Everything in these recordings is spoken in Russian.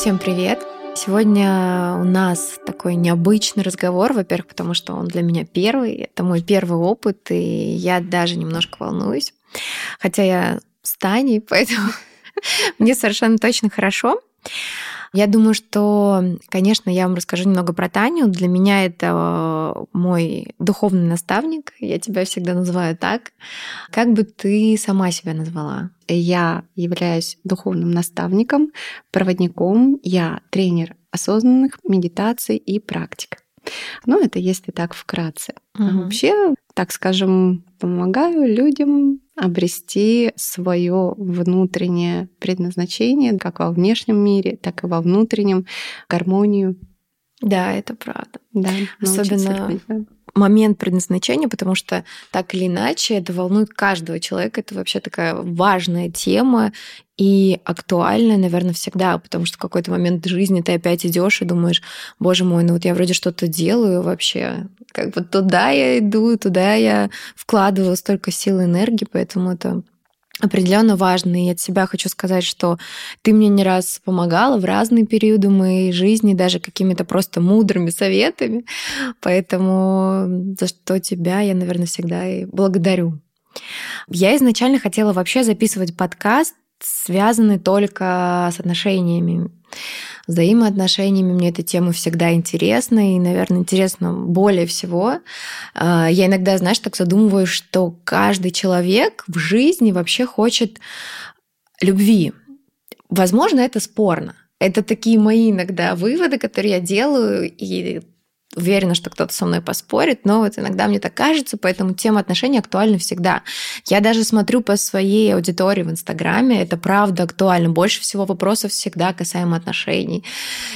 Всем привет! Сегодня у нас такой необычный разговор, во-первых, потому что он для меня первый, это мой первый опыт, и я даже немножко волнуюсь. Хотя я с Таней, поэтому мне совершенно точно хорошо. Я думаю, что, конечно, я вам расскажу немного про Таню. Для меня это мой духовный наставник. Я тебя всегда называю так. Как бы ты сама себя назвала? Я являюсь духовным наставником, проводником. Я тренер осознанных медитаций и практик. Ну, это если так вкратце. Угу. А вообще, так скажем, помогаю людям обрести свое внутреннее предназначение, как во внешнем мире, так и во внутреннем, гармонию. Да, это правда. Да, Особенно момент предназначения, потому что так или иначе это волнует каждого человека. Это вообще такая важная тема и актуальная, наверное, всегда, потому что в какой-то момент жизни ты опять идешь и думаешь, боже мой, ну вот я вроде что-то делаю вообще, как бы туда я иду, туда я вкладываю столько сил и энергии, поэтому это определенно важно. И от себя хочу сказать, что ты мне не раз помогала в разные периоды моей жизни, даже какими-то просто мудрыми советами. Поэтому за что тебя я, наверное, всегда и благодарю. Я изначально хотела вообще записывать подкаст, связанный только с отношениями взаимоотношениями. Мне эта тема всегда интересна, и, наверное, интересна более всего. А, я иногда, знаешь, так задумываюсь, что каждый человек в жизни вообще хочет любви. Возможно, это спорно. Это такие мои иногда выводы, которые я делаю, и уверена, что кто-то со мной поспорит, но вот иногда мне так кажется, поэтому тема отношений актуальна всегда. Я даже смотрю по своей аудитории в Инстаграме, это правда актуально. Больше всего вопросов всегда касаемо отношений.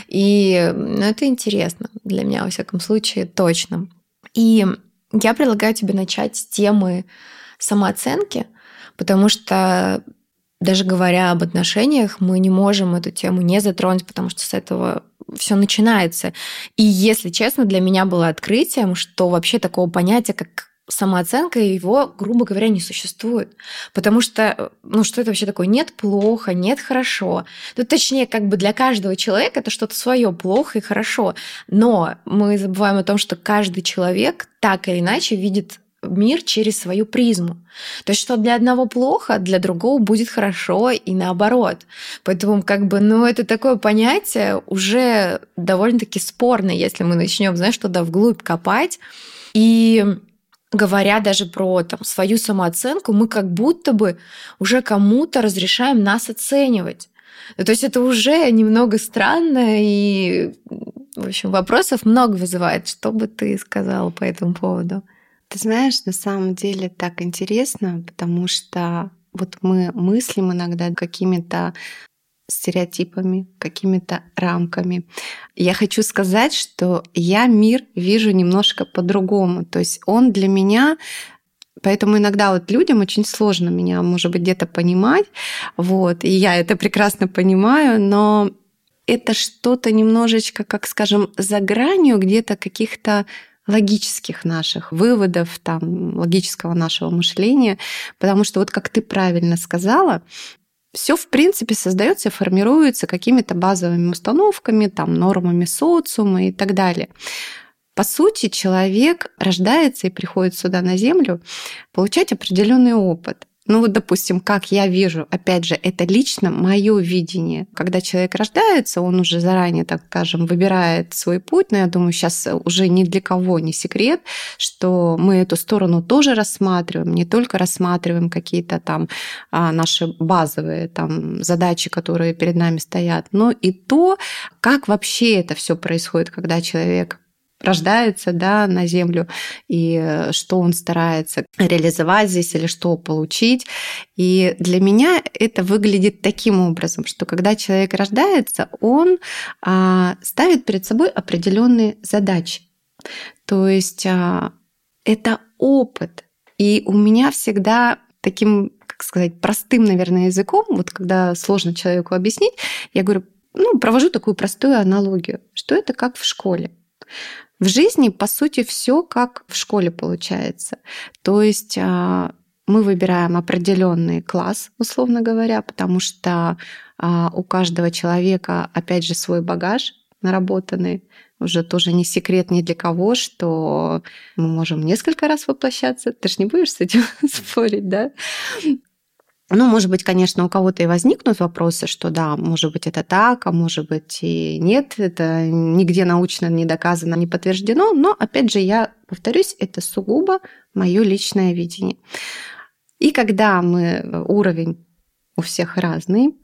И ну, это интересно для меня, во всяком случае, точно. И я предлагаю тебе начать с темы самооценки, потому что даже говоря об отношениях, мы не можем эту тему не затронуть, потому что с этого все начинается. И, если честно, для меня было открытием, что вообще такого понятия, как самооценка, его, грубо говоря, не существует. Потому что, ну, что это вообще такое? Нет плохо, нет хорошо. Ну, точнее, как бы для каждого человека это что-то свое плохо и хорошо. Но мы забываем о том, что каждый человек так или иначе видит мир через свою призму. То есть, что для одного плохо, для другого будет хорошо и наоборот. Поэтому, как бы, ну, это такое понятие уже довольно-таки спорное, если мы начнем, знаешь, туда вглубь копать. И говоря даже про там, свою самооценку, мы как будто бы уже кому-то разрешаем нас оценивать. То есть это уже немного странно, и, в общем, вопросов много вызывает. Что бы ты сказала по этому поводу? Ты знаешь, на самом деле так интересно, потому что вот мы мыслим иногда какими-то стереотипами, какими-то рамками. Я хочу сказать, что я мир вижу немножко по-другому. То есть он для меня Поэтому иногда вот людям очень сложно меня, может быть, где-то понимать. Вот, и я это прекрасно понимаю, но это что-то немножечко, как скажем, за гранью где-то каких-то логических наших выводов, там, логического нашего мышления, потому что вот как ты правильно сказала, все, в принципе, создается, формируется какими-то базовыми установками, там, нормами социума и так далее. По сути, человек рождается и приходит сюда на Землю получать определенный опыт. Ну вот, допустим, как я вижу, опять же, это лично мое видение. Когда человек рождается, он уже заранее, так скажем, выбирает свой путь, но я думаю, сейчас уже ни для кого не секрет, что мы эту сторону тоже рассматриваем, не только рассматриваем какие-то там а, наши базовые там задачи, которые перед нами стоят, но и то, как вообще это все происходит, когда человек рождается да, на Землю, и э, что он старается реализовать здесь или что получить. И для меня это выглядит таким образом, что когда человек рождается, он а, ставит перед собой определенные задачи. То есть а, это опыт. И у меня всегда таким, как сказать, простым, наверное, языком, вот когда сложно человеку объяснить, я говорю, ну, провожу такую простую аналогию, что это как в школе. В жизни, по сути, все как в школе получается. То есть а, мы выбираем определенный класс, условно говоря, потому что а, у каждого человека, опять же, свой багаж наработанный. Уже тоже не секрет ни для кого, что мы можем несколько раз воплощаться. Ты же не будешь с этим спорить, да? Ну, может быть, конечно, у кого-то и возникнут вопросы, что да, может быть, это так, а может быть и нет, это нигде научно не доказано, не подтверждено, но, опять же, я повторюсь, это сугубо мое личное видение. И когда мы уровень у всех разный,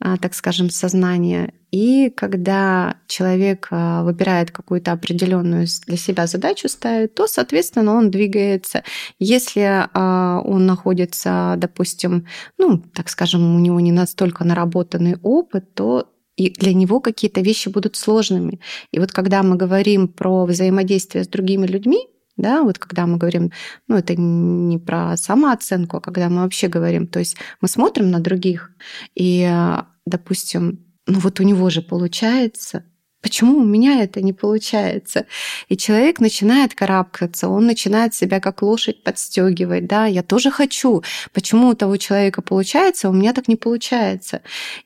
так скажем, сознания. И когда человек а, выбирает какую-то определенную для себя задачу ставит, то, соответственно, он двигается. Если а, он находится, допустим, ну, так скажем, у него не настолько наработанный опыт, то и для него какие-то вещи будут сложными. И вот когда мы говорим про взаимодействие с другими людьми, да, вот когда мы говорим, ну, это не про самооценку, а когда мы вообще говорим, то есть мы смотрим на других, и, допустим, ну вот у него же получается, Почему у меня это не получается? И человек начинает карабкаться, он начинает себя как лошадь подстегивать, да, я тоже хочу. Почему у того человека получается, а у меня так не получается?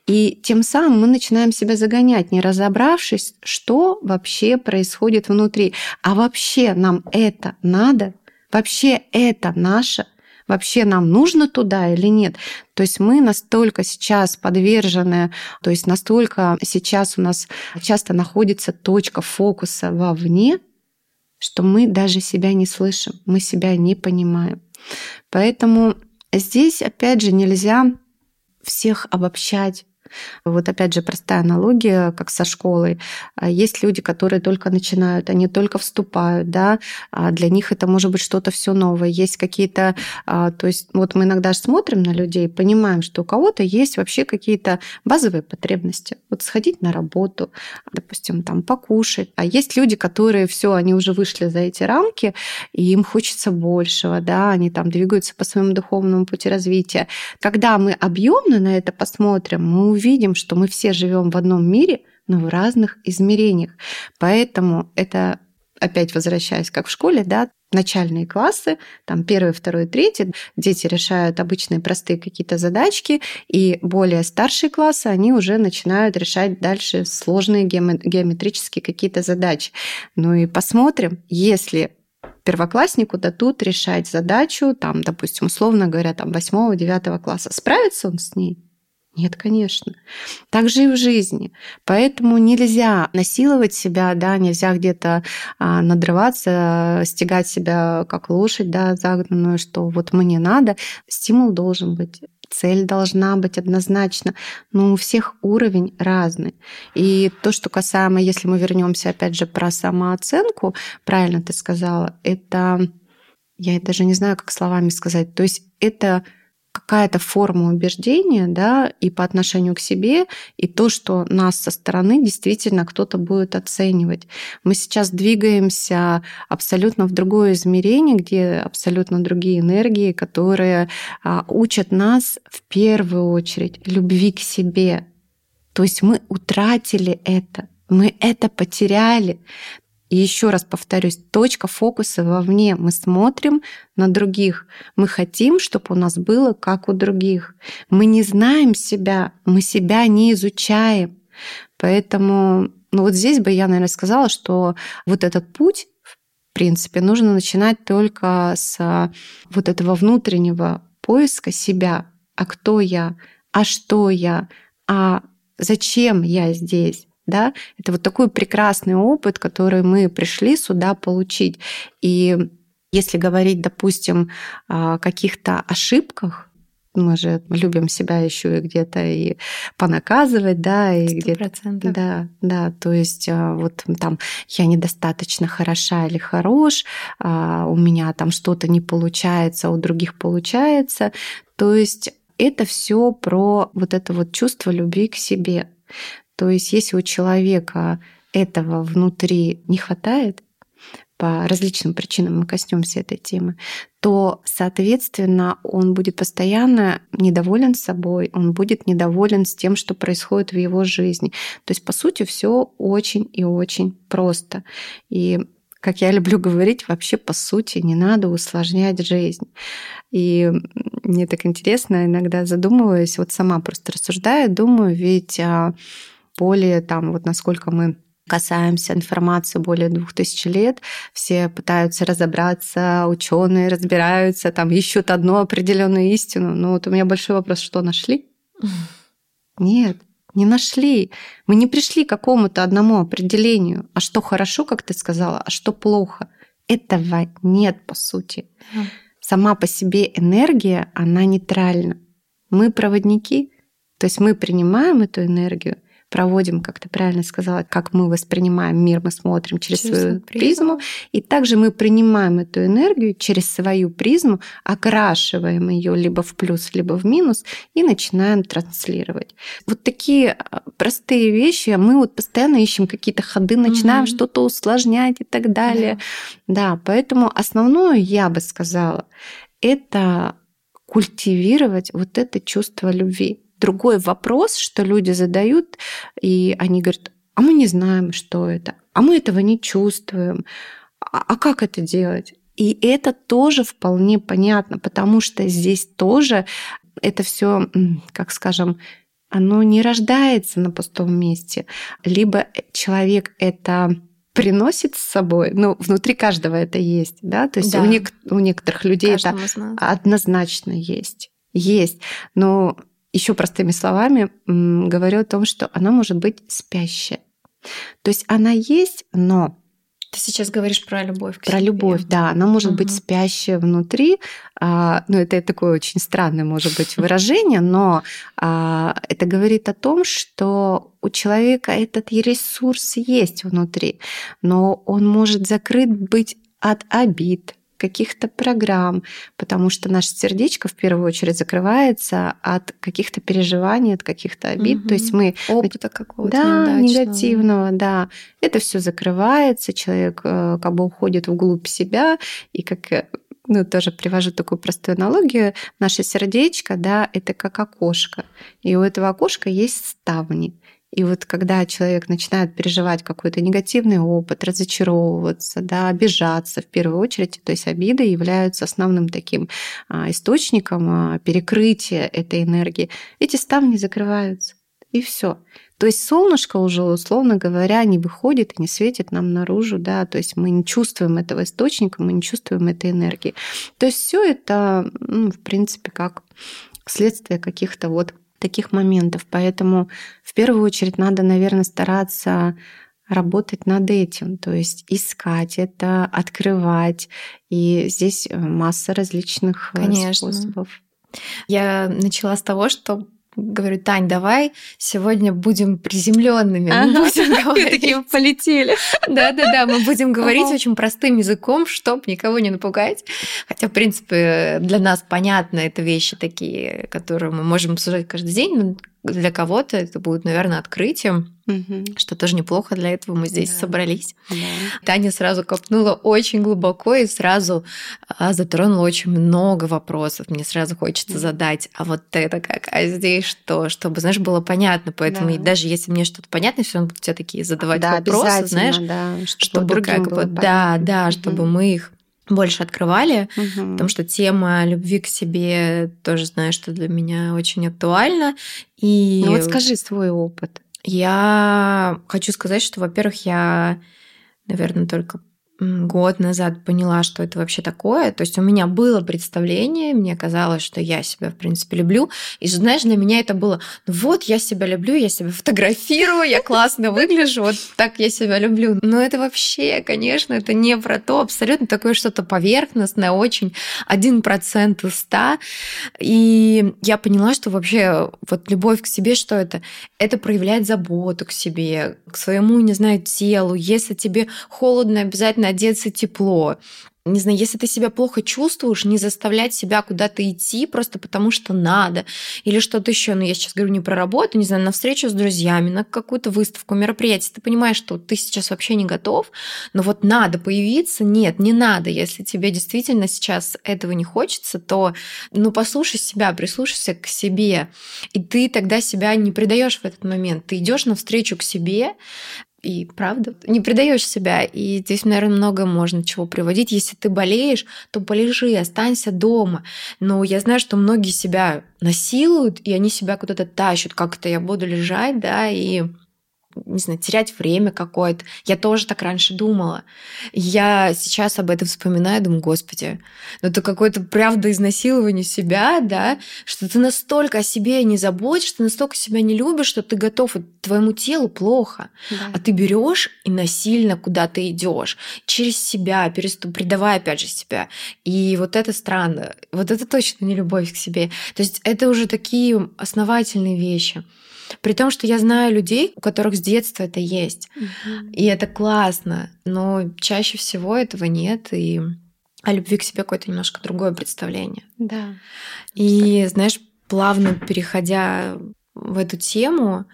И тем самым мы начинаем себя загонять, не разобравшись, что вообще происходит внутри. А вообще нам это надо? Вообще это наше? Вообще нам нужно туда или нет. То есть мы настолько сейчас подвержены, то есть настолько сейчас у нас часто находится точка фокуса вовне, что мы даже себя не слышим, мы себя не понимаем. Поэтому здесь, опять же, нельзя всех обобщать, вот опять же простая аналогия, как со школой. А, есть люди, которые только начинают, они только вступают, да, а для них это может быть что-то все новое. Есть какие-то, а, то есть вот мы иногда смотрим на людей, понимаем, что у кого-то есть вообще какие-то базовые потребности. Вот сходить на работу, допустим, там покушать. А есть люди, которые все, они уже вышли за эти рамки, и им хочется большего, да, они там двигаются по своему духовному пути развития. Когда мы объемно на это посмотрим, мы увидим, что мы все живем в одном мире, но в разных измерениях. Поэтому это опять возвращаясь, как в школе, да, начальные классы, там первый, второй, третий, дети решают обычные простые какие-то задачки, и более старшие классы, они уже начинают решать дальше сложные геометрические какие-то задачи. Ну и посмотрим, если первокласснику дадут решать задачу, там, допустим, условно говоря, там, 8-9 класса, справится он с ней? Нет, конечно. Так же и в жизни. Поэтому нельзя насиловать себя, да, нельзя где-то а, надрываться, стегать себя как лошадь, да, загнанную, что вот мне надо. Стимул должен быть цель должна быть однозначно, но у всех уровень разный. И то, что касаемо, если мы вернемся опять же про самооценку, правильно ты сказала, это я даже не знаю, как словами сказать. То есть это какая-то форма убеждения, да, и по отношению к себе, и то, что нас со стороны действительно кто-то будет оценивать. Мы сейчас двигаемся абсолютно в другое измерение, где абсолютно другие энергии, которые а, учат нас в первую очередь любви к себе. То есть мы утратили это, мы это потеряли. И еще раз повторюсь, точка фокуса вовне. Мы смотрим на других. Мы хотим, чтобы у нас было как у других. Мы не знаем себя, мы себя не изучаем. Поэтому ну вот здесь бы я, наверное, сказала, что вот этот путь, в принципе, нужно начинать только с вот этого внутреннего поиска себя. А кто я? А что я? А зачем я здесь? Да, это вот такой прекрасный опыт, который мы пришли сюда получить. И если говорить, допустим, о каких-то ошибках, мы же любим себя еще и где-то и понаказывать, да, и где-то. Да, да, то есть а, вот там я недостаточно хороша или хорош, а, у меня там что-то не получается, а у других получается. То есть это все про вот это вот чувство любви к себе. То есть если у человека этого внутри не хватает, по различным причинам мы коснемся этой темы, то, соответственно, он будет постоянно недоволен собой, он будет недоволен с тем, что происходит в его жизни. То есть, по сути, все очень и очень просто. И как я люблю говорить, вообще по сути не надо усложнять жизнь. И мне так интересно, иногда задумываюсь, вот сама просто рассуждаю, думаю, ведь а, более там, вот насколько мы касаемся информации более двух тысяч лет, все пытаются разобраться, ученые разбираются, там ищут одну определенную истину. Но вот у меня большой вопрос, что нашли? Нет, не нашли. Мы не пришли к какому-то одному определению. А что хорошо, как ты сказала, а что плохо. Этого нет, по сути. Сама по себе энергия, она нейтральна. Мы проводники, то есть мы принимаем эту энергию, проводим, как ты правильно сказала, как мы воспринимаем мир, мы смотрим через, через свою призму. призму. И также мы принимаем эту энергию через свою призму, окрашиваем ее либо в плюс, либо в минус и начинаем транслировать. Вот такие а, простые вещи, а мы вот постоянно ищем какие-то ходы, начинаем угу. что-то усложнять и так далее. Да. да, поэтому основное, я бы сказала, это культивировать вот это чувство любви другой вопрос, что люди задают, и они говорят, а мы не знаем, что это, а мы этого не чувствуем, а, а как это делать? И это тоже вполне понятно, потому что здесь тоже это все, как скажем, оно не рождается на пустом месте. Либо человек это приносит с собой, ну, внутри каждого это есть, да, то есть да. У, нек- у некоторых людей это однозначно есть. Есть. Но еще простыми словами говорю о том, что она может быть спящая. То есть она есть, но ты сейчас говоришь про любовь. К про себе. любовь, да. Она может угу. быть спящая внутри. А, ну, это такое очень странное, может быть, выражение, но а, это говорит о том, что у человека этот ресурс есть внутри, но он может закрыт быть от обид, каких-то программ, потому что наше сердечко в первую очередь закрывается от каких-то переживаний, от каких-то обид. Угу. То есть мы опыта какого-то да, негативного, да. Это все закрывается, человек э, как бы уходит вглубь себя, и как э, ну, тоже привожу такую простую аналогию. Наше сердечко, да, это как окошко. И у этого окошка есть ставни. И вот когда человек начинает переживать какой-то негативный опыт, разочаровываться, да, обижаться в первую очередь, то есть обиды являются основным таким а, источником а, перекрытия этой энергии, эти ставни закрываются. И все. То есть солнышко уже, условно говоря, не выходит и не светит нам наружу, да, то есть мы не чувствуем этого источника, мы не чувствуем этой энергии. То есть все это, ну, в принципе, как следствие каких-то вот таких моментов. Поэтому в первую очередь надо, наверное, стараться работать над этим, то есть искать это, открывать. И здесь масса различных э, Конечно. способов. Я начала с того, что говорю, Тань, давай сегодня будем приземленными. Ага. Мы будем говорить. такие полетели. Да-да-да, мы будем говорить ага. очень простым языком, чтобы никого не напугать. Хотя, в принципе, для нас понятно, это вещи такие, которые мы можем обсуждать каждый день, для кого-то это будет, наверное, открытием, угу. что тоже неплохо. Для этого мы здесь да. собрались. Да. Таня сразу копнула очень глубоко и сразу а, затронула очень много вопросов. Мне сразу хочется да. задать, а вот это как, а здесь что, чтобы, знаешь, было понятно. Поэтому да. даже если мне что-то понятно, все равно буду тебе такие задавать да, вопросы, знаешь, да, чтобы, чтобы как бы, да, да, угу. чтобы мы их больше открывали, угу. потому что тема любви к себе тоже знаю, что для меня очень актуальна. И ну вот скажи свой опыт. Я хочу сказать, что, во-первых, я, наверное, только год назад поняла, что это вообще такое. То есть у меня было представление, мне казалось, что я себя, в принципе, люблю. И, знаешь, для меня это было, ну вот, я себя люблю, я себя фотографирую, я классно выгляжу, вот так я себя люблю. Но это вообще, конечно, это не про то, абсолютно такое что-то поверхностное, очень один процент из ста. И я поняла, что вообще вот любовь к себе, что это? Это проявлять заботу к себе, к своему, не знаю, телу. Если тебе холодно, обязательно одеться тепло, не знаю, если ты себя плохо чувствуешь, не заставлять себя куда-то идти просто потому, что надо. Или что-то еще. Ну, я сейчас говорю не про работу, не знаю, на встречу с друзьями, на какую-то выставку, мероприятие. Ты понимаешь, что ты сейчас вообще не готов, но вот надо появиться. Нет, не надо. Если тебе действительно сейчас этого не хочется, то ну, послушай себя, прислушайся к себе. И ты тогда себя не предаешь в этот момент. Ты идешь навстречу к себе, и правда, не предаешь себя. И здесь, наверное, много можно чего приводить. Если ты болеешь, то полежи, останься дома. Но я знаю, что многие себя насилуют, и они себя куда-то тащат. Как это я буду лежать, да, и не знаю, терять время какое-то. Я тоже так раньше думала. Я сейчас об этом вспоминаю, думаю, господи, ну это какое-то правда изнасилование себя, да, что ты настолько о себе не заботишься, ты настолько себя не любишь, что ты готов, твоему телу плохо, да. а ты берешь и насильно куда-то идешь через себя, переступ, предавая опять же себя. И вот это странно, вот это точно не любовь к себе. То есть это уже такие основательные вещи. При том, что я знаю людей, у которых с детства это есть. Угу. И это классно. Но чаще всего этого нет. И о любви к себе какое-то немножко другое представление. Да. И, знаешь, плавно переходя в эту тему,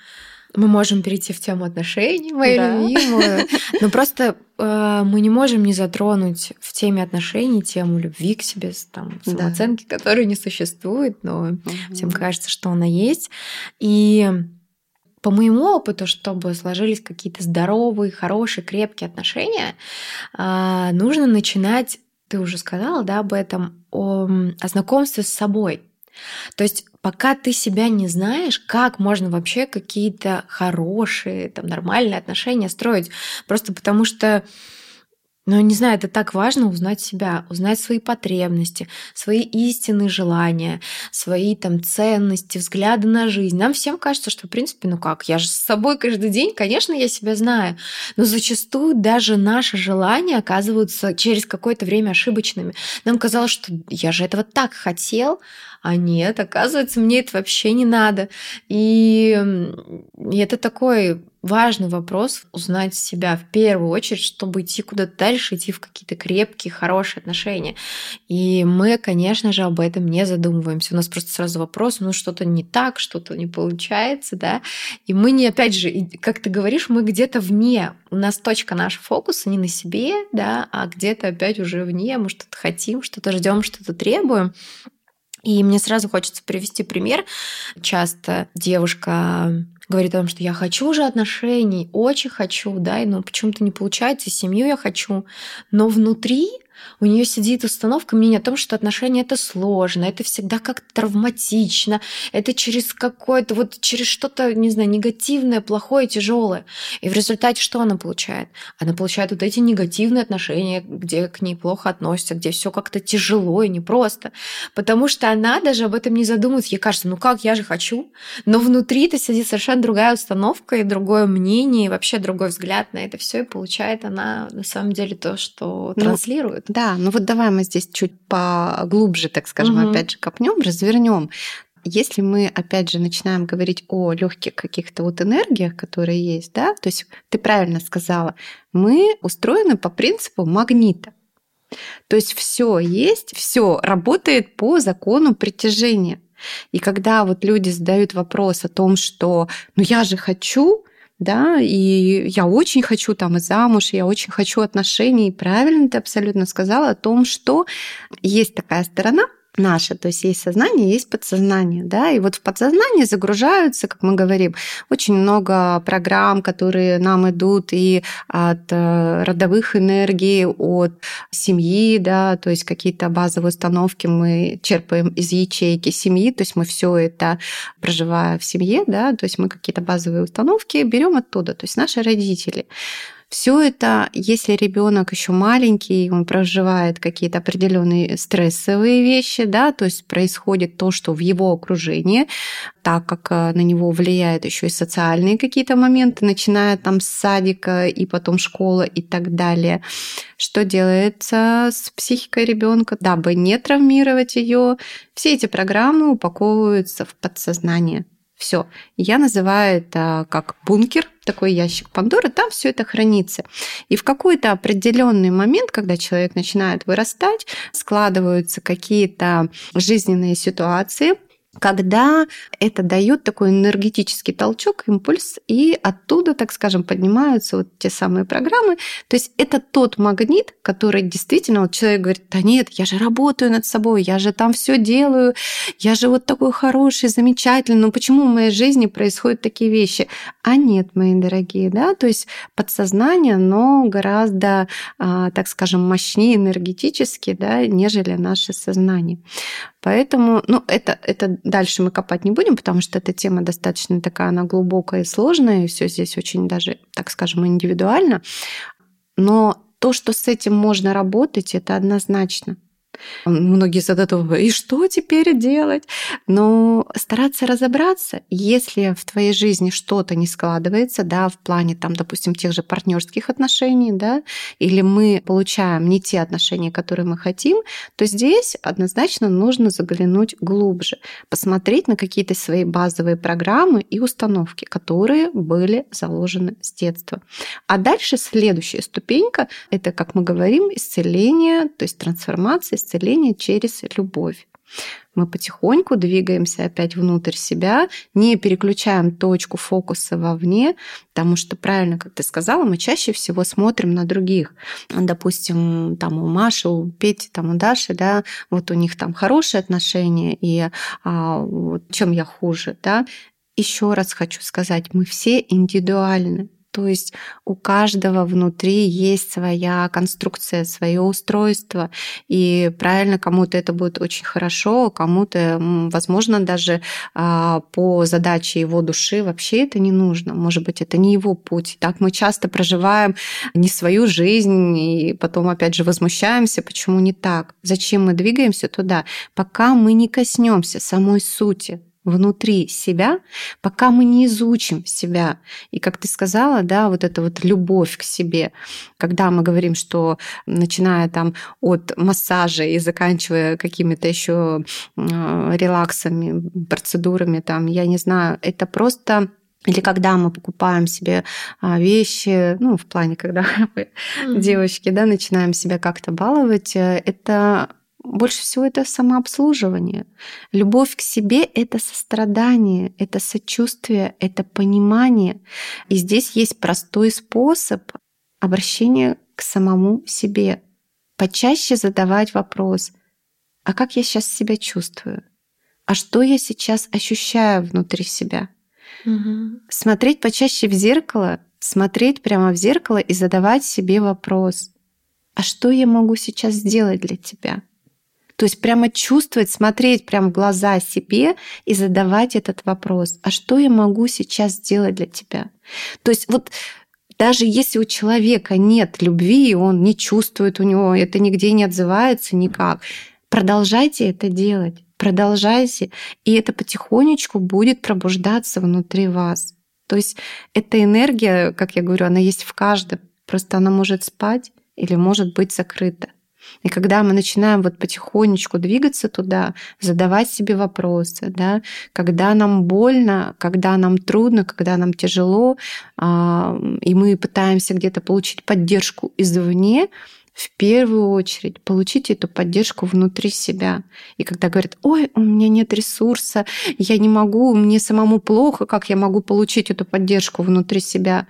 мы можем перейти в тему отношений, мою да. любимую. Но просто э, мы не можем не затронуть в теме отношений тему любви к себе, там, самооценки, да. которой не существует, но угу. всем кажется, что она есть. И по моему опыту, чтобы сложились какие-то здоровые, хорошие, крепкие отношения, э, нужно начинать, ты уже сказала, да, об этом, о, о знакомстве с собой. То есть пока ты себя не знаешь, как можно вообще какие-то хорошие, там, нормальные отношения строить. Просто потому что но, не знаю, это так важно узнать себя, узнать свои потребности, свои истинные желания, свои там ценности, взгляды на жизнь. Нам всем кажется, что, в принципе, ну как, я же с собой каждый день, конечно, я себя знаю. Но зачастую даже наши желания оказываются через какое-то время ошибочными. Нам казалось, что я же этого так хотел, а нет, оказывается, мне это вообще не надо. И, это такой важный вопрос узнать себя в первую очередь, чтобы идти куда-то дальше, идти в какие-то крепкие, хорошие отношения. И мы, конечно же, об этом не задумываемся. У нас просто сразу вопрос, ну что-то не так, что-то не получается, да. И мы не, опять же, как ты говоришь, мы где-то вне. У нас точка нашего фокуса не на себе, да, а где-то опять уже вне. Мы что-то хотим, что-то ждем, что-то требуем. И мне сразу хочется привести пример. Часто девушка говорит о том, что я хочу уже отношений, очень хочу, да, но почему-то не получается, семью я хочу, но внутри у нее сидит установка мнения о том, что отношения это сложно, это всегда как-то травматично, это через какое-то, вот через что-то, не знаю, негативное, плохое, тяжелое. И в результате что она получает? Она получает вот эти негативные отношения, где к ней плохо относятся, где все как-то тяжело и непросто. Потому что она даже об этом не задумывается. Ей кажется, ну как, я же хочу. Но внутри-то сидит совершенно другая установка и другое мнение, и вообще другой взгляд на это все, и получает она на самом деле то, что ну, транслирует. Да, ну вот давай мы здесь чуть поглубже, так скажем, угу. опять же копнем, развернем. Если мы, опять же, начинаем говорить о легких каких-то вот энергиях, которые есть, да, то есть ты правильно сказала, мы устроены по принципу магнита. То есть все есть, все работает по закону притяжения. И когда вот люди задают вопрос о том, что ну я же хочу, да, и я очень хочу там и замуж, я очень хочу отношений. И правильно ты абсолютно сказала о том, что есть такая сторона, наше. То есть есть сознание, есть подсознание. Да? И вот в подсознание загружаются, как мы говорим, очень много программ, которые нам идут и от э, родовых энергий, от семьи, да, то есть какие-то базовые установки мы черпаем из ячейки семьи, то есть мы все это проживая в семье, да, то есть мы какие-то базовые установки берем оттуда, то есть наши родители. Все это, если ребенок еще маленький, он проживает какие-то определенные стрессовые вещи, да, то есть происходит то, что в его окружении, так как э, на него влияют еще и социальные какие-то моменты, начиная там с садика и потом школа и так далее. Что делается с психикой ребенка, дабы не травмировать ее? Все эти программы упаковываются в подсознание. Все. Я называю это как бункер, такой ящик Пандоры, там все это хранится. И в какой-то определенный момент, когда человек начинает вырастать, складываются какие-то жизненные ситуации, когда это дает такой энергетический толчок, импульс, и оттуда, так скажем, поднимаются вот те самые программы. То есть это тот магнит, который действительно вот человек говорит, да нет, я же работаю над собой, я же там все делаю, я же вот такой хороший, замечательный, но почему в моей жизни происходят такие вещи? А нет, мои дорогие, да, то есть подсознание, но гораздо, а, так скажем, мощнее энергетически, да, нежели наше сознание. Поэтому, ну, это, это дальше мы копать не будем, потому что эта тема достаточно такая, она глубокая и сложная, и все здесь очень даже, так скажем, индивидуально. Но то, что с этим можно работать, это однозначно. Многие задают вопрос, и что теперь делать? Но стараться разобраться, если в твоей жизни что-то не складывается, да, в плане, там, допустим, тех же партнерских отношений, да, или мы получаем не те отношения, которые мы хотим, то здесь однозначно нужно заглянуть глубже, посмотреть на какие-то свои базовые программы и установки, которые были заложены с детства. А дальше следующая ступенька — это, как мы говорим, исцеление, то есть трансформация, исцеление через любовь. Мы потихоньку двигаемся опять внутрь себя, не переключаем точку фокуса вовне, потому что, правильно, как ты сказала, мы чаще всего смотрим на других. Допустим, там у Маши, у Пети, там у Даши, да, вот у них там хорошие отношения, и а, вот чем я хуже, да. Еще раз хочу сказать, мы все индивидуальны. То есть у каждого внутри есть своя конструкция, свое устройство. И правильно, кому-то это будет очень хорошо, кому-то, возможно, даже а, по задаче его души вообще это не нужно. Может быть, это не его путь. Так мы часто проживаем не свою жизнь и потом опять же возмущаемся, почему не так. Зачем мы двигаемся туда, пока мы не коснемся самой сути внутри себя, пока мы не изучим себя. И как ты сказала, да, вот эта вот любовь к себе, когда мы говорим, что начиная там от массажа и заканчивая какими-то еще релаксами, процедурами, там, я не знаю, это просто или когда мы покупаем себе а, вещи, ну, в плане, когда мы, mm-hmm. девочки, да, начинаем себя как-то баловать, э, это больше всего это самообслуживание. Любовь к себе — это сострадание, это сочувствие, это понимание. И здесь есть простой способ обращения к самому себе. Почаще задавать вопрос, а как я сейчас себя чувствую? А что я сейчас ощущаю внутри себя? Угу. Смотреть почаще в зеркало, смотреть прямо в зеркало и задавать себе вопрос, а что я могу сейчас сделать для тебя? То есть прямо чувствовать, смотреть прямо в глаза себе и задавать этот вопрос. А что я могу сейчас сделать для тебя? То есть вот даже если у человека нет любви, он не чувствует у него, это нигде не отзывается никак, продолжайте это делать, продолжайте, и это потихонечку будет пробуждаться внутри вас. То есть эта энергия, как я говорю, она есть в каждом, просто она может спать или может быть закрыта. И когда мы начинаем вот потихонечку двигаться туда, задавать себе вопросы, да, когда нам больно, когда нам трудно, когда нам тяжело, а, и мы пытаемся где-то получить поддержку извне, в первую очередь получить эту поддержку внутри себя. И когда говорят, ой, у меня нет ресурса, я не могу, мне самому плохо, как я могу получить эту поддержку внутри себя?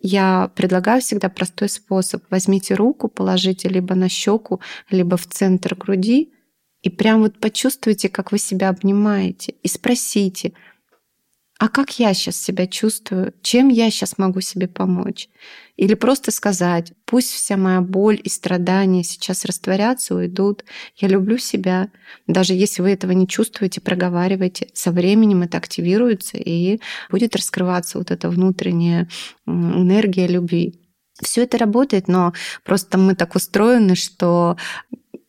Я предлагаю всегда простой способ. Возьмите руку, положите либо на щеку, либо в центр груди, и прям вот почувствуйте, как вы себя обнимаете, и спросите, а как я сейчас себя чувствую, чем я сейчас могу себе помочь. Или просто сказать, пусть вся моя боль и страдания сейчас растворятся, уйдут. Я люблю себя. Даже если вы этого не чувствуете, проговаривайте. Со временем это активируется и будет раскрываться вот эта внутренняя энергия любви. Все это работает, но просто мы так устроены, что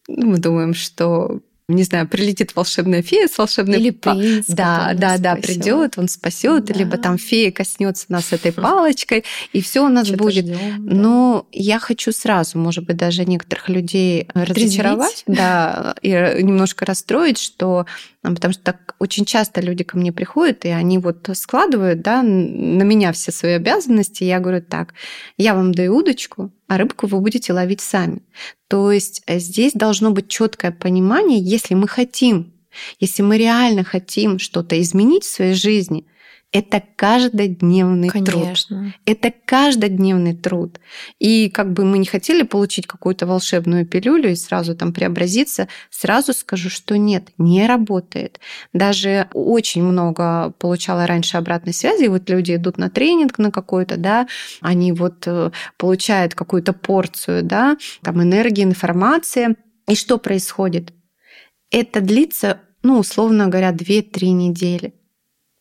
мы думаем, что не знаю, прилетит волшебная фея с волшебной или принц, да, да, да, придет, он спасет, да. либо там фея коснется нас этой палочкой, и все у нас Что-то будет. Ждём, да. Но я хочу сразу, может быть, даже некоторых людей разочаровать, да, и немножко расстроить, что потому что так очень часто люди ко мне приходят, и они вот складывают да, на меня все свои обязанности. И я говорю, так, я вам даю удочку, а рыбку вы будете ловить сами. То есть э, здесь должно быть четкое понимание, если мы хотим Если мы реально хотим что-то изменить в своей жизни – это каждодневный Конечно. труд. Это каждодневный труд. И как бы мы не хотели получить какую-то волшебную пилюлю и сразу там преобразиться, сразу скажу, что нет, не работает. Даже очень много получала раньше обратной связи. Вот люди идут на тренинг на какой-то, да, они вот э, получают какую-то порцию, да, там энергии, информации. И что происходит? Это длится, ну, условно говоря, 2-3 недели.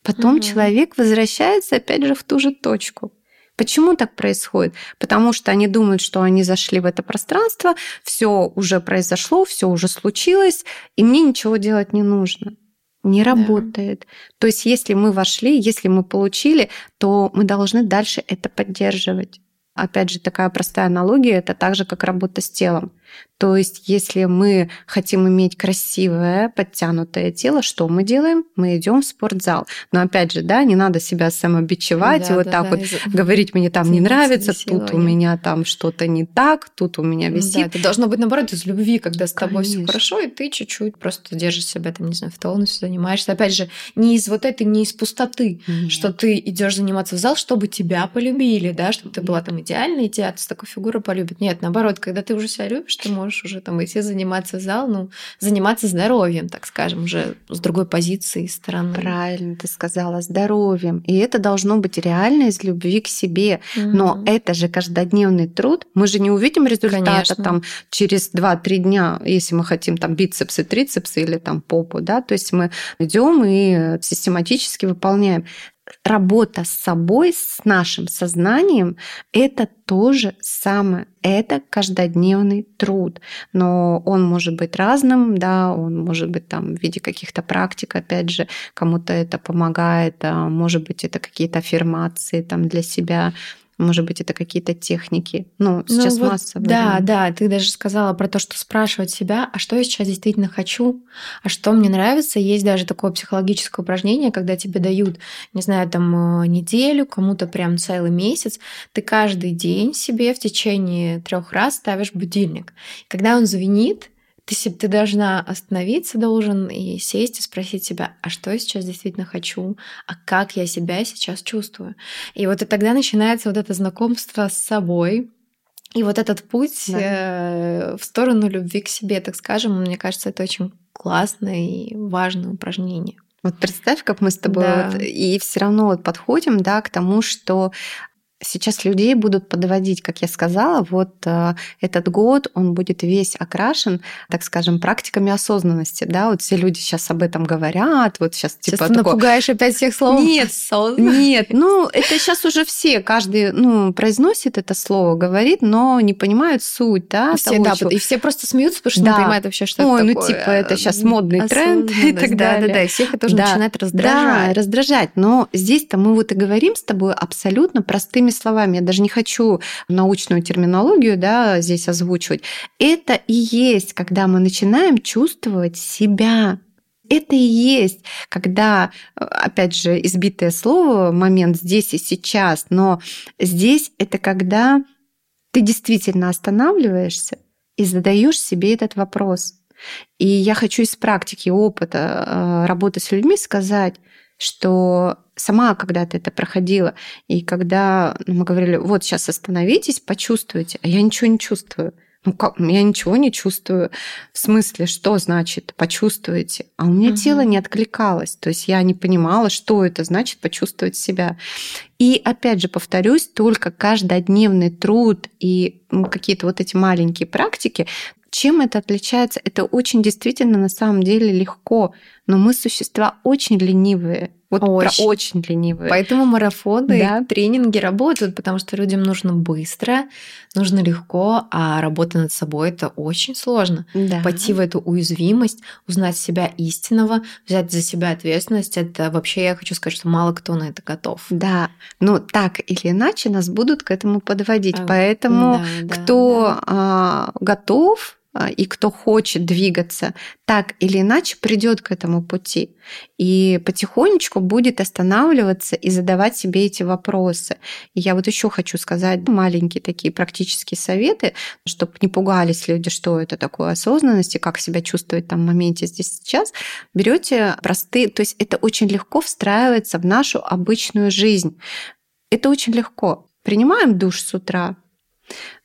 Потом угу. человек возвращается опять же в ту же точку. Почему так происходит? Потому что они думают, что они зашли в это пространство, все уже произошло, все уже случилось, и мне ничего делать не нужно. Не работает. Да. То есть, если мы вошли, если мы получили, то мы должны дальше это поддерживать. Опять же, такая простая аналогия это так же, как работа с телом. То есть, если мы хотим иметь красивое, подтянутое тело, что мы делаем? Мы идем в спортзал. Но опять же, да, не надо себя самобичевать да, и вот да, так да, вот из... говорить, мне там не нравится, тут у меня там что-то не так, тут у меня висит. Да, это должно быть наоборот из любви, когда с тобой все хорошо, и ты чуть-чуть просто держишь себя там, не знаю, в тонусе, занимаешься. Опять же, не из вот этой, не из пустоты, Нет. что ты идешь заниматься в зал, чтобы тебя полюбили, да, чтобы ты была там идеальной, и тебя с такой фигурой полюбят. Нет, наоборот, когда ты уже себя любишь, ты можешь уже там идти заниматься в зал, ну, заниматься здоровьем, так скажем, уже с другой позиции стороны. Правильно ты сказала, здоровьем. И это должно быть реально из любви к себе. Mm-hmm. Но это же каждодневный труд. Мы же не увидим результата Конечно. там через 2-3 дня, если мы хотим там бицепсы, трицепсы или там попу, да, то есть мы идем и систематически выполняем работа с собой, с нашим сознанием, это тоже самое. Это каждодневный труд. Но он может быть разным, да, он может быть там в виде каких-то практик, опять же, кому-то это помогает, а может быть, это какие-то аффирмации там для себя, может быть, это какие-то техники. Ну, сейчас ну, вот, масса. Да, да, ты даже сказала про то, что спрашивать себя, а что я сейчас действительно хочу, а что мне нравится. Есть даже такое психологическое упражнение, когда тебе дают, не знаю, там э, неделю, кому-то прям целый месяц. Ты каждый день себе в течение трех раз ставишь будильник. Когда он звенит, ты, ты должна остановиться должен и сесть и спросить себя, а что я сейчас действительно хочу, а как я себя сейчас чувствую. И вот и тогда начинается вот это знакомство с собой, и вот этот путь да. Э, в сторону любви к себе, так скажем, мне кажется, это очень классное и важное упражнение. Вот представь, как мы с тобой да. вот, и все равно вот подходим, да, к тому, что Сейчас людей будут подводить, как я сказала, вот э, этот год, он будет весь окрашен, так скажем, практиками осознанности, да, вот все люди сейчас об этом говорят, вот сейчас типа сейчас ты такое... напугаешь опять всех словом. Нет, нет, ну это сейчас уже все, каждый, ну произносит это слово, говорит, но не понимают суть, да, все, того, да, чего... и все просто смеются, потому что да. не понимают вообще, что Ой, это ну типа это сейчас модный тренд и так далее. Да, да, да, и всех это уже да. начинает раздражать. Да, раздражать, но здесь-то мы вот и говорим с тобой абсолютно простыми простыми словами, я даже не хочу научную терминологию да, здесь озвучивать. Это и есть, когда мы начинаем чувствовать себя это и есть, когда, опять же, избитое слово, момент здесь и сейчас, но здесь это когда ты действительно останавливаешься и задаешь себе этот вопрос. И я хочу из практики, опыта э, работы с людьми сказать, что сама когда-то это проходила, и когда ну, мы говорили, вот сейчас остановитесь, почувствуйте, а я ничего не чувствую. Ну как, я ничего не чувствую. В смысле, что значит почувствуете? А у меня угу. тело не откликалось. То есть я не понимала, что это значит почувствовать себя. И опять же, повторюсь, только каждодневный труд и ну, какие-то вот эти маленькие практики чем это отличается? Это очень действительно на самом деле легко, но мы существа очень ленивые. Вот очень. про очень ленивые. Поэтому марафоны, да. тренинги работают, потому что людям нужно быстро, нужно легко, а работа над собой это очень сложно. Да. Пойти в эту уязвимость, узнать себя истинного, взять за себя ответственность, это вообще я хочу сказать, что мало кто на это готов. Да, но так или иначе нас будут к этому подводить, а, поэтому да, кто да. готов а, и кто хочет двигаться, так или иначе придет к этому пути. И потихонечку будет останавливаться и задавать себе эти вопросы. И я вот еще хочу сказать маленькие такие практические советы, чтобы не пугались люди, что это такое осознанность и как себя чувствовать там в моменте здесь сейчас. Берете простые, то есть это очень легко встраивается в нашу обычную жизнь. Это очень легко. Принимаем душ с утра,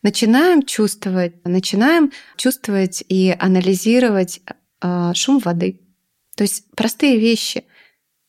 начинаем чувствовать, начинаем чувствовать и анализировать э, шум воды. То есть простые вещи.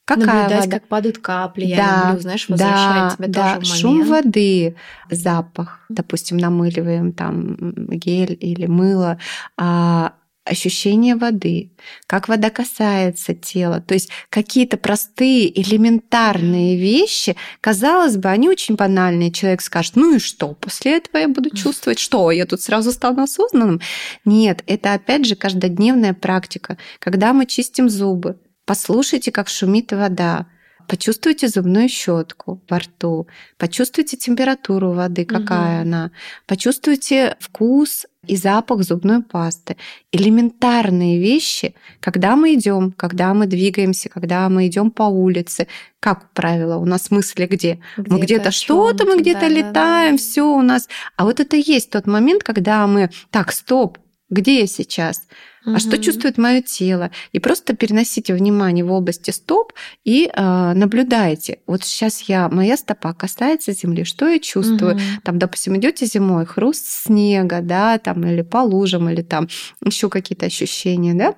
Какая Наблюдать, вода? как падают капли, я да, люблю, знаешь, возвращать да, тебя да. тоже в Шум воды, запах, допустим, намыливаем там гель или мыло, а ощущение воды, как вода касается тела. То есть какие-то простые, элементарные вещи, казалось бы, они очень банальные. Человек скажет, ну и что, после этого я буду чувствовать, что я тут сразу стану осознанным? Нет, это опять же каждодневная практика. Когда мы чистим зубы, послушайте, как шумит вода, Почувствуйте зубную щетку во рту, почувствуйте температуру воды, какая угу. она, почувствуйте вкус и запах зубной пасты. Элементарные вещи, когда мы идем, когда мы двигаемся, когда мы идем по улице, как правило, у нас мысли где? где мы где-то что-то, мы где-то да, летаем, да, да. все у нас. А вот это есть тот момент, когда мы так, стоп, где я сейчас? а что чувствует мое тело. И просто переносите внимание в области стоп и э, наблюдайте. Вот сейчас я, моя стопа касается земли, что я чувствую? Угу. Там, допустим, идете зимой, хруст снега, да, там, или по лужам, или там еще какие-то ощущения, да?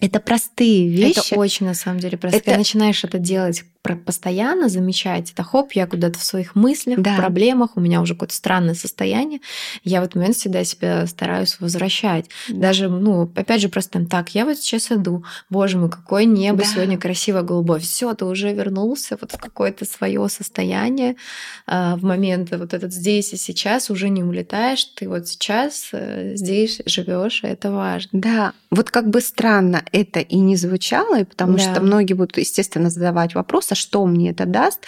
Это простые вещи. Это очень, на самом деле, просто. Это... Когда начинаешь это делать постоянно замечать, это хоп, я куда-то в своих мыслях, да. в проблемах, у меня уже какое-то странное состояние, я в этот момент всегда себя стараюсь возвращать. Даже, ну, опять же, просто там, так, я вот сейчас иду, боже мой, какое небо да. сегодня красиво голубое, все, ты уже вернулся вот в какое-то свое состояние, а, в момент вот этот здесь и сейчас уже не улетаешь, ты вот сейчас э, здесь живешь, это важно. Да, вот как бы странно это и не звучало, потому да. что многие будут, естественно, задавать вопрос, а что мне это даст?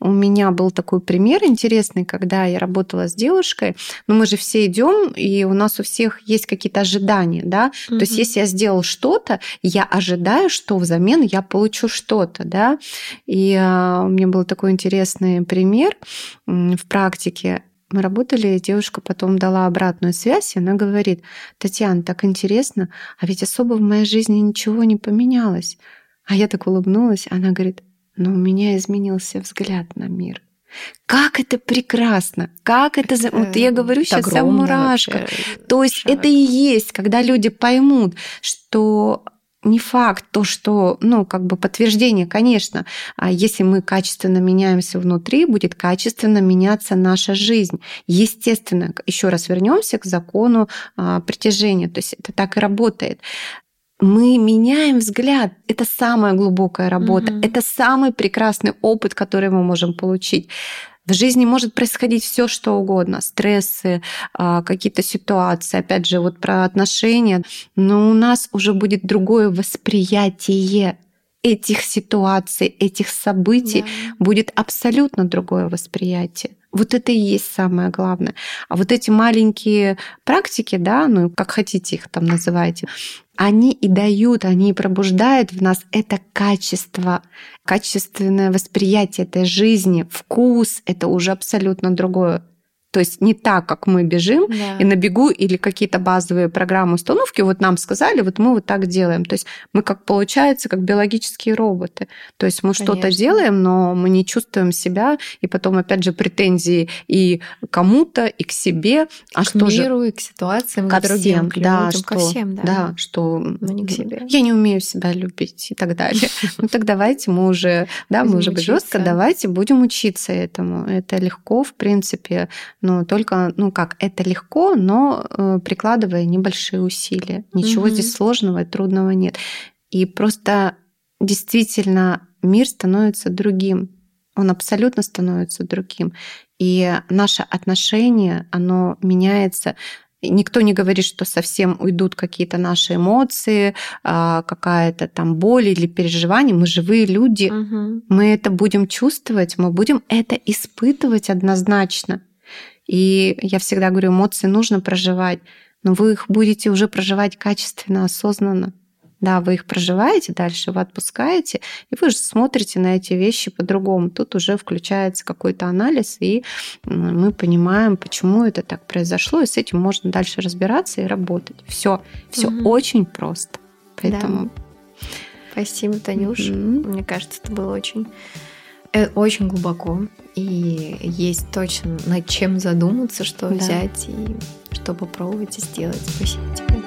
У меня был такой пример интересный, когда я работала с девушкой. Ну, мы же все идем, и у нас у всех есть какие-то ожидания, да. Mm-hmm. То есть, если я сделал что-то, я ожидаю, что взамен я получу что-то, да. И а, у меня был такой интересный пример в практике мы работали, девушка потом дала обратную связь, и она говорит, Татьяна, так интересно, а ведь особо в моей жизни ничего не поменялось. А я так улыбнулась, она говорит, но у меня изменился взгляд на мир. Как это прекрасно, как это... это вот я говорю это сейчас вся мурашка. То есть шаг. это и есть, когда люди поймут, что не факт то, что, ну, как бы подтверждение, конечно, а если мы качественно меняемся внутри, будет качественно меняться наша жизнь. Естественно, еще раз вернемся к закону а, притяжения, то есть это так и работает мы меняем взгляд. Это самая глубокая работа. Mm-hmm. Это самый прекрасный опыт, который мы можем получить. В жизни может происходить все, что угодно, стрессы, а, какие-то ситуации, опять же, вот про отношения, но у нас уже будет другое восприятие этих ситуаций, этих событий, да. будет абсолютно другое восприятие. Вот это и есть самое главное. А вот эти маленькие практики, да, ну как хотите их там называйте, они и дают, они и пробуждают в нас это качество, качественное восприятие этой жизни, вкус, это уже абсолютно другое. То есть не так, как мы бежим да. и на бегу или какие-то базовые программы установки, вот нам сказали, вот мы вот так делаем. То есть мы как получается, как биологические роботы. То есть мы что-то делаем, но мы не чувствуем себя, и потом опять же претензии и кому-то, и к себе. А к что миру, же? и к ситуациям, ко всем, к да, людям, что, ко всем, да. Да, что но не к себе. я не умею себя любить и так далее. Ну так давайте мы уже, да, мы уже жестко, давайте будем учиться этому. Это легко, в принципе, но только, ну как, это легко, но э, прикладывая небольшие усилия. Ничего угу. здесь сложного и трудного нет. И просто действительно мир становится другим. Он абсолютно становится другим. И наше отношение, оно меняется Никто не говорит, что совсем уйдут какие-то наши эмоции, а, какая-то там боль или переживание. Мы живые люди, угу. мы это будем чувствовать, мы будем это испытывать однозначно. И я всегда говорю, эмоции нужно проживать, но вы их будете уже проживать качественно, осознанно. Да, вы их проживаете, дальше вы отпускаете, и вы же смотрите на эти вещи по-другому. Тут уже включается какой-то анализ, и мы понимаем, почему это так произошло, и с этим можно дальше разбираться и работать. Все, все угу. очень просто. Поэтому. Да. Спасибо, Танюш. Угу. Мне кажется, это было очень очень глубоко, и есть точно над чем задуматься, что да. взять и что попробовать и сделать. Спасибо тебе.